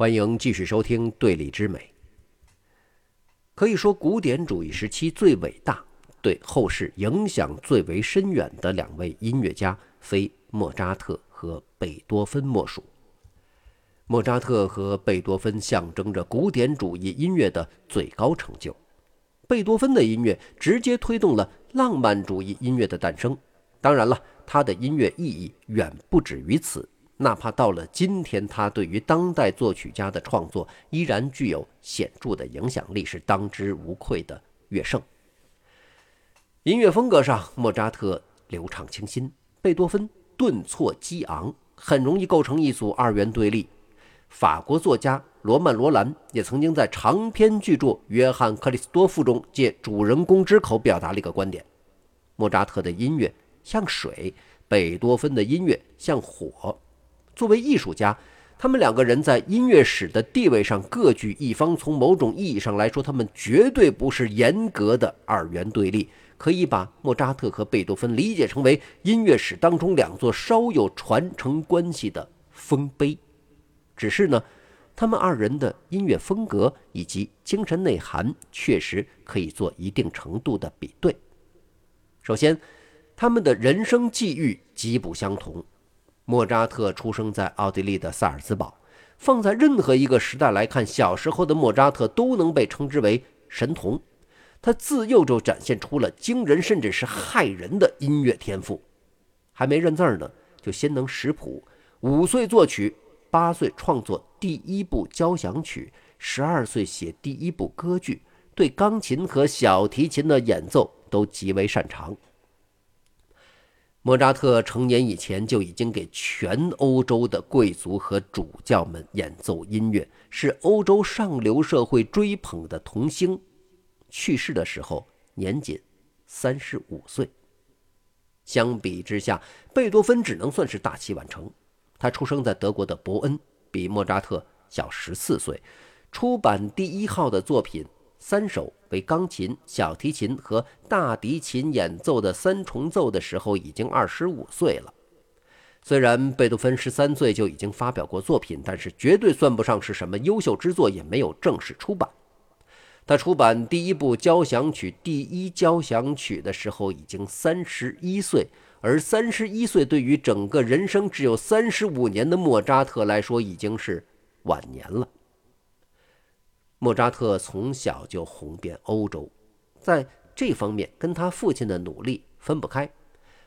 欢迎继续收听《对立之美》。可以说，古典主义时期最伟大、对后世影响最为深远的两位音乐家，非莫扎特和贝多芬莫属。莫扎特和贝多芬象征着古典主义音乐的最高成就。贝多芬的音乐直接推动了浪漫主义音乐的诞生。当然了，他的音乐意义远不止于此。哪怕到了今天，他对于当代作曲家的创作依然具有显著的影响力，是当之无愧的乐圣。音乐风格上，莫扎特流畅清新，贝多芬顿挫激昂，很容易构成一组二元对立。法国作家罗曼·罗兰也曾经在长篇巨著《约翰·克里斯多夫》中借主人公之口表达了一个观点：莫扎特的音乐像水，贝多芬的音乐像火。作为艺术家，他们两个人在音乐史的地位上各具一方。从某种意义上来说，他们绝对不是严格的二元对立。可以把莫扎特和贝多芬理解成为音乐史当中两座稍有传承关系的丰碑。只是呢，他们二人的音乐风格以及精神内涵确实可以做一定程度的比对。首先，他们的人生际遇极不相同。莫扎特出生在奥地利的萨尔茨堡，放在任何一个时代来看，小时候的莫扎特都能被称之为神童。他自幼就展现出了惊人甚至是骇人的音乐天赋。还没认字儿呢，就先能识谱；五岁作曲，八岁创作第一部交响曲，十二岁写第一部歌剧，对钢琴和小提琴的演奏都极为擅长。莫扎特成年以前就已经给全欧洲的贵族和主教们演奏音乐，是欧洲上流社会追捧的童星。去世的时候年仅三十五岁。相比之下，贝多芬只能算是大器晚成。他出生在德国的伯恩，比莫扎特小十四岁，出版第一号的作品。三首为钢琴、小提琴和大提琴演奏的三重奏的时候，已经二十五岁了。虽然贝多芬十三岁就已经发表过作品，但是绝对算不上是什么优秀之作，也没有正式出版。他出版第一部交响曲《第一交响曲》的时候，已经三十一岁，而三十一岁对于整个人生只有三十五年的莫扎特来说，已经是晚年了。莫扎特从小就红遍欧洲，在这方面跟他父亲的努力分不开。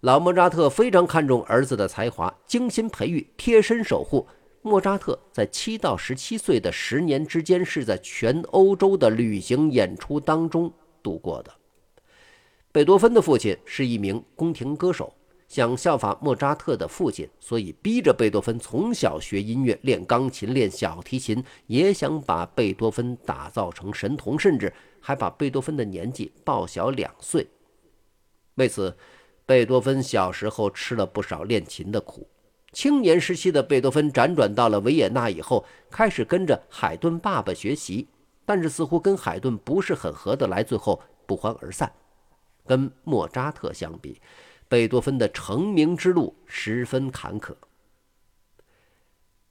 老莫扎特非常看重儿子的才华，精心培育，贴身守护。莫扎特在七到十七岁的十年之间，是在全欧洲的旅行演出当中度过的。贝多芬的父亲是一名宫廷歌手。想效法莫扎特的父亲，所以逼着贝多芬从小学音乐、练钢琴、练小提琴，也想把贝多芬打造成神童，甚至还把贝多芬的年纪报小两岁。为此，贝多芬小时候吃了不少练琴的苦。青年时期的贝多芬辗转到了维也纳以后，开始跟着海顿爸爸学习，但是似乎跟海顿不是很合得来，最后不欢而散。跟莫扎特相比，贝多芬的成名之路十分坎坷，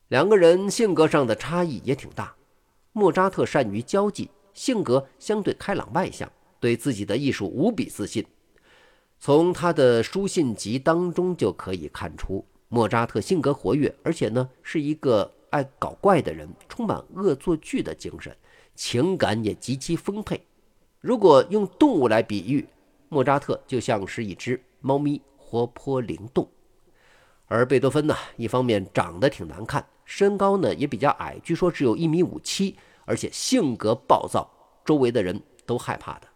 两个人性格上的差异也挺大。莫扎特善于交际，性格相对开朗外向，对自己的艺术无比自信。从他的书信集当中就可以看出，莫扎特性格活跃，而且呢是一个爱搞怪的人，充满恶作剧的精神，情感也极其丰沛。如果用动物来比喻，莫扎特就像是一只。猫咪活泼灵动，而贝多芬呢，一方面长得挺难看，身高呢也比较矮，据说只有一米五七，而且性格暴躁，周围的人都害怕的。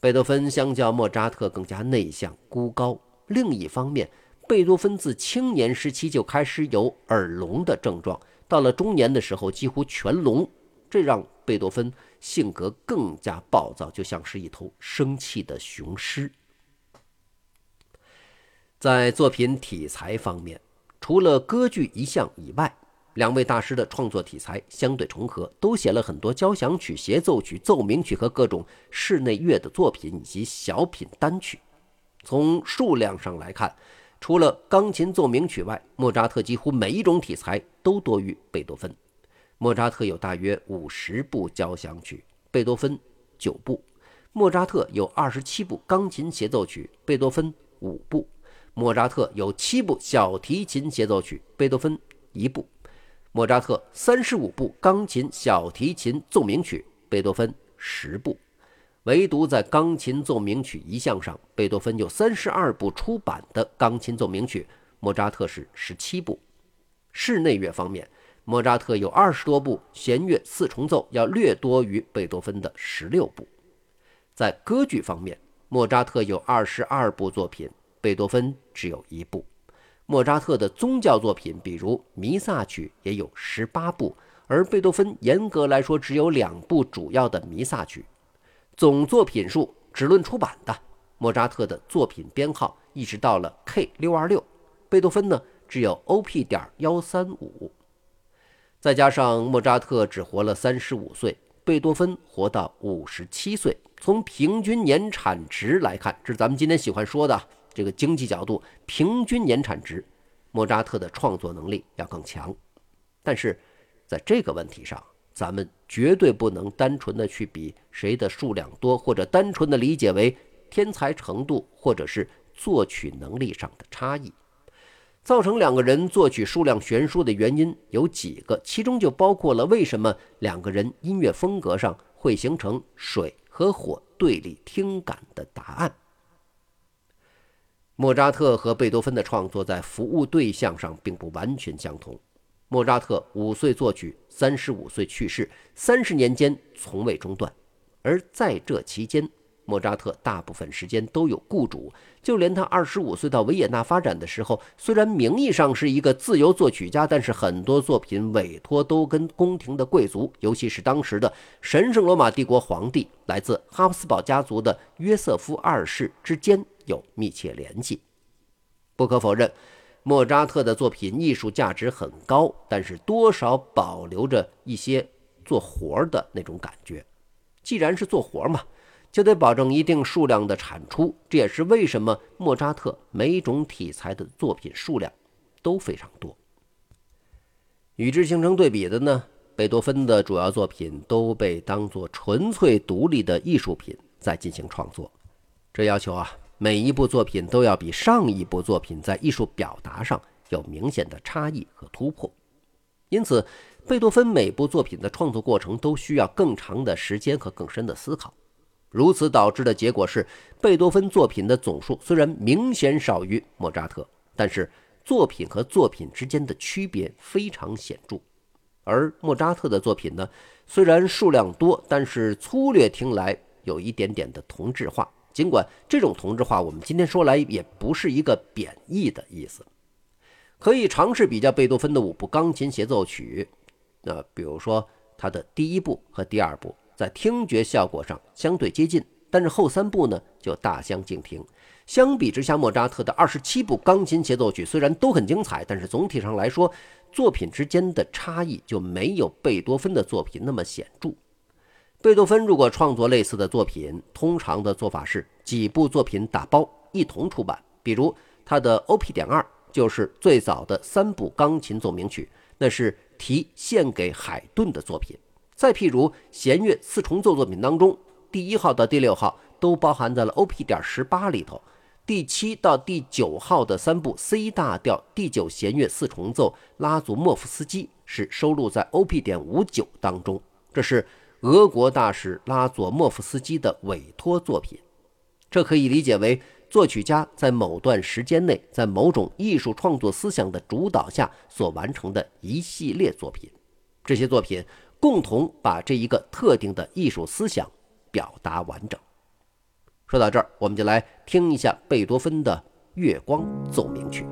贝多芬相较莫扎特更加内向孤高。另一方面，贝多芬自青年时期就开始有耳聋的症状，到了中年的时候几乎全聋，这让贝多芬性格更加暴躁，就像是一头生气的雄狮。在作品题材方面，除了歌剧一项以外，两位大师的创作题材相对重合，都写了很多交响曲、协奏曲、奏鸣曲和各种室内乐的作品以及小品单曲。从数量上来看，除了钢琴奏鸣曲外，莫扎特几乎每一种题材都多于贝多芬。莫扎特有大约五十部交响曲，贝多芬九部；莫扎特有二十七部钢琴协奏曲，贝多芬五部；莫扎特有七部小提琴协奏曲，贝多芬一部；莫扎特三十五部钢琴小提琴奏鸣曲，贝多芬十部。唯独在钢琴奏鸣曲一项上，贝多芬有三十二部出版的钢琴奏鸣曲，莫扎特是十七部。室内乐方面，莫扎特有二十多部弦乐四重奏，要略多于贝多芬的十六部。在歌剧方面，莫扎特有二十二部作品，贝多芬只有一部。莫扎特的宗教作品，比如弥撒曲，也有十八部，而贝多芬严格来说只有两部主要的弥撒曲。总作品数只论出版的，莫扎特的作品编号一直到了 K 六二六，贝多芬呢只有 OP 点幺三五。再加上莫扎特只活了三十五岁，贝多芬活到五十七岁。从平均年产值来看，这是咱们今天喜欢说的这个经济角度，平均年产值，莫扎特的创作能力要更强。但是在这个问题上，咱们绝对不能单纯的去比谁的数量多，或者单纯的理解为天才程度，或者是作曲能力上的差异。造成两个人作曲数量悬殊的原因有几个，其中就包括了为什么两个人音乐风格上会形成水和火对立听感的答案。莫扎特和贝多芬的创作在服务对象上并不完全相同。莫扎特五岁作曲，三十五岁去世，三十年间从未中断。而在这期间，莫扎特大部分时间都有雇主，就连他二十五岁到维也纳发展的时候，虽然名义上是一个自由作曲家，但是很多作品委托都跟宫廷的贵族，尤其是当时的神圣罗马帝国皇帝，来自哈布斯堡家族的约瑟夫二世之间有密切联系。不可否认。莫扎特的作品艺术价值很高，但是多少保留着一些做活儿的那种感觉。既然是做活儿嘛，就得保证一定数量的产出。这也是为什么莫扎特每种题材的作品数量都非常多。与之形成对比的呢，贝多芬的主要作品都被当作纯粹独立的艺术品在进行创作，这要求啊。每一部作品都要比上一部作品在艺术表达上有明显的差异和突破，因此，贝多芬每部作品的创作过程都需要更长的时间和更深的思考。如此导致的结果是，贝多芬作品的总数虽然明显少于莫扎特，但是作品和作品之间的区别非常显著。而莫扎特的作品呢，虽然数量多，但是粗略听来有一点点的同质化。尽管这种同质化，我们今天说来也不是一个贬义的意思，可以尝试比较贝多芬的五部钢琴协奏曲。那比如说他的第一部和第二部在听觉效果上相对接近，但是后三部呢就大相径庭。相比之下，莫扎特的二十七部钢琴协奏曲虽然都很精彩，但是总体上来说，作品之间的差异就没有贝多芬的作品那么显著。贝多芬如果创作类似的作品，通常的做法是几部作品打包一同出版。比如他的 O.P. 点二就是最早的三部钢琴奏鸣曲，那是题献给海顿的作品。再譬如弦乐四重奏作品当中，第一号到第六号都包含在了 O.P. 点十八里头，第七到第九号的三部 C 大调第九弦乐四重奏拉祖莫夫斯基是收录在 O.P. 点五九当中，这是。俄国大使拉佐莫夫斯基的委托作品，这可以理解为作曲家在某段时间内，在某种艺术创作思想的主导下所完成的一系列作品。这些作品共同把这一个特定的艺术思想表达完整。说到这儿，我们就来听一下贝多芬的《月光奏鸣曲》。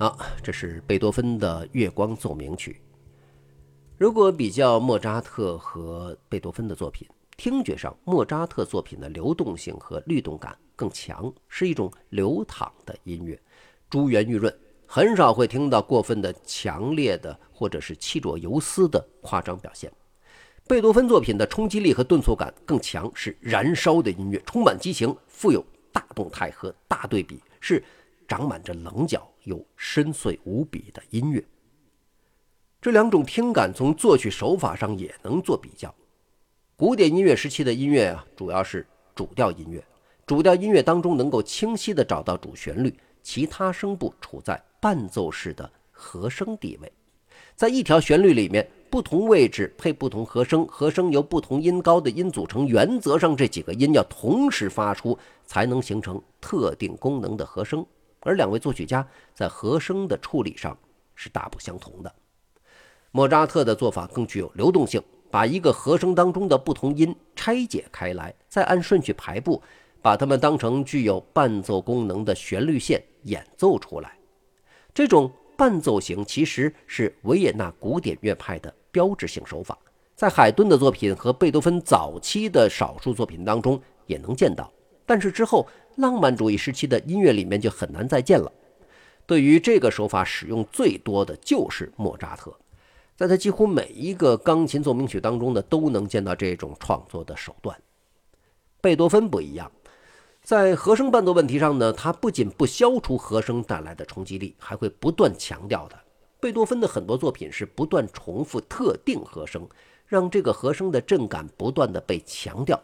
啊，这是贝多芬的《月光奏鸣曲》。如果比较莫扎特和贝多芬的作品，听觉上莫扎特作品的流动性和律动感更强，是一种流淌的音乐，珠圆玉润，很少会听到过分的强烈的或者是气若游丝的夸张表现。贝多芬作品的冲击力和顿挫感更强，是燃烧的音乐，充满激情，富有大动态和大对比，是长满着棱角又深邃无比的音乐。这两种听感从作曲手法上也能做比较。古典音乐时期的音乐啊，主要是主调音乐，主调音乐当中能够清晰地找到主旋律，其他声部处在伴奏式的和声地位，在一条旋律里面，不同位置配不同和声，和声由不同音高的音组成，原则上这几个音要同时发出，才能形成特定功能的和声。而两位作曲家在和声的处理上是大不相同的。莫扎特的做法更具有流动性，把一个和声当中的不同音拆解开来，再按顺序排布，把它们当成具有伴奏功能的旋律线演奏出来。这种伴奏型其实是维也纳古典乐派的标志性手法，在海顿的作品和贝多芬早期的少数作品当中也能见到，但是之后浪漫主义时期的音乐里面就很难再见了。对于这个手法使用最多的就是莫扎特。在他几乎每一个钢琴奏鸣曲当中呢，都能见到这种创作的手段。贝多芬不一样，在和声伴奏问题上呢，他不仅不消除和声带来的冲击力，还会不断强调的。贝多芬的很多作品是不断重复特定和声，让这个和声的震感不断的被强调。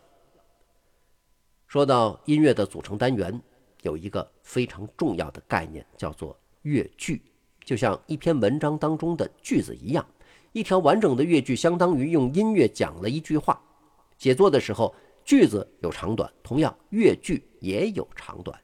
说到音乐的组成单元，有一个非常重要的概念，叫做乐句，就像一篇文章当中的句子一样。一条完整的乐句相当于用音乐讲了一句话。写作的时候，句子有长短，同样乐句也有长短。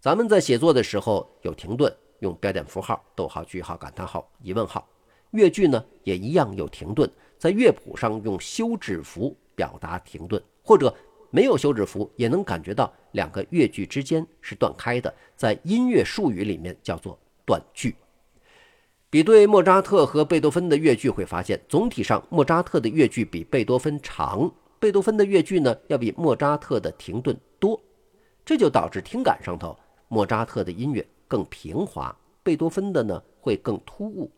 咱们在写作的时候有停顿，用标点符号、逗号、句号、感叹号、疑问号。乐句呢也一样有停顿，在乐谱上用休止符表达停顿，或者没有休止符也能感觉到两个乐句之间是断开的，在音乐术语里面叫做断句。比对莫扎特和贝多芬的乐句，会发现总体上莫扎特的乐句比贝多芬长，贝多芬的乐句呢要比莫扎特的停顿多，这就导致听感上头莫扎特的音乐更平滑，贝多芬的呢会更突兀。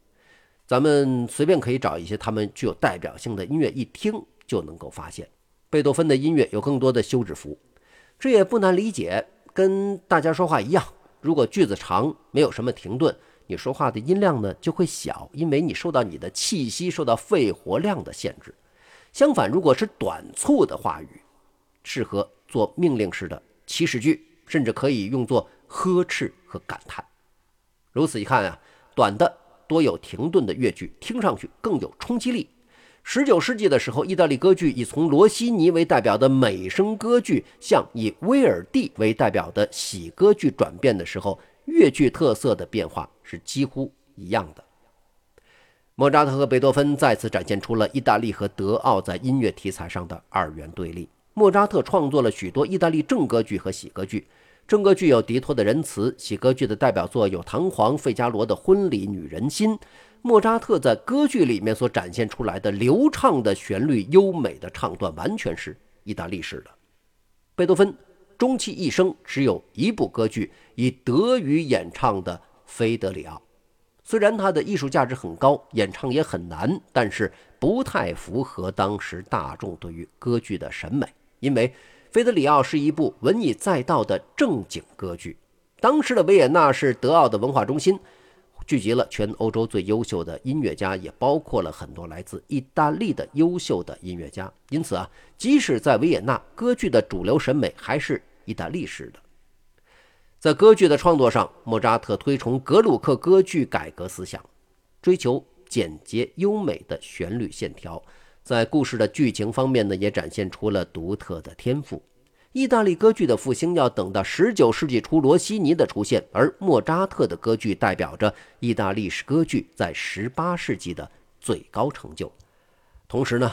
咱们随便可以找一些他们具有代表性的音乐，一听就能够发现，贝多芬的音乐有更多的休止符，这也不难理解，跟大家说话一样，如果句子长，没有什么停顿。你说话的音量呢就会小，因为你受到你的气息、受到肺活量的限制。相反，如果是短促的话语，适合做命令式的祈使句，甚至可以用作呵斥和感叹。如此一看啊，短的多有停顿的乐句，听上去更有冲击力。十九世纪的时候，意大利歌剧以从罗西尼为代表的美声歌剧向以威尔第为代表的喜歌剧转变的时候。乐剧特色的变化是几乎一样的。莫扎特和贝多芬再次展现出了意大利和德奥在音乐题材上的二元对立。莫扎特创作了许多意大利正歌剧和喜歌剧，正歌剧有迪托的仁慈，喜歌剧的代表作有唐璜、费加罗的婚礼、女人心。莫扎特在歌剧里面所展现出来的流畅的旋律、优美的唱段，完全是意大利式的。贝多芬。终其一生只有一部歌剧以德语演唱的《菲德里奥》，虽然它的艺术价值很高，演唱也很难，但是不太符合当时大众对于歌剧的审美。因为《菲德里奥》是一部文以载道的正经歌剧，当时的维也纳是德奥的文化中心。聚集了全欧洲最优秀的音乐家，也包括了很多来自意大利的优秀的音乐家。因此啊，即使在维也纳，歌剧的主流审美还是意大利式的。在歌剧的创作上，莫扎特推崇格鲁克歌剧改革思想，追求简洁优美的旋律线条。在故事的剧情方面呢，也展现出了独特的天赋。意大利歌剧的复兴要等到十九世纪初罗西尼的出现，而莫扎特的歌剧代表着意大利式歌剧在十八世纪的最高成就。同时呢，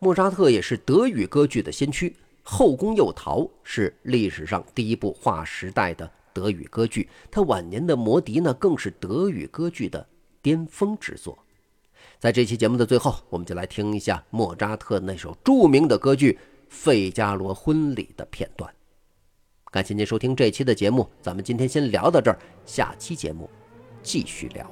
莫扎特也是德语歌剧的先驱，《后宫诱逃》是历史上第一部划时代的德语歌剧。他晚年的《魔笛》呢，更是德语歌剧的巅峰之作。在这期节目的最后，我们就来听一下莫扎特那首著名的歌剧《费加罗婚礼》的片段。感谢您收听这期的节目，咱们今天先聊到这儿，下期节目继续聊。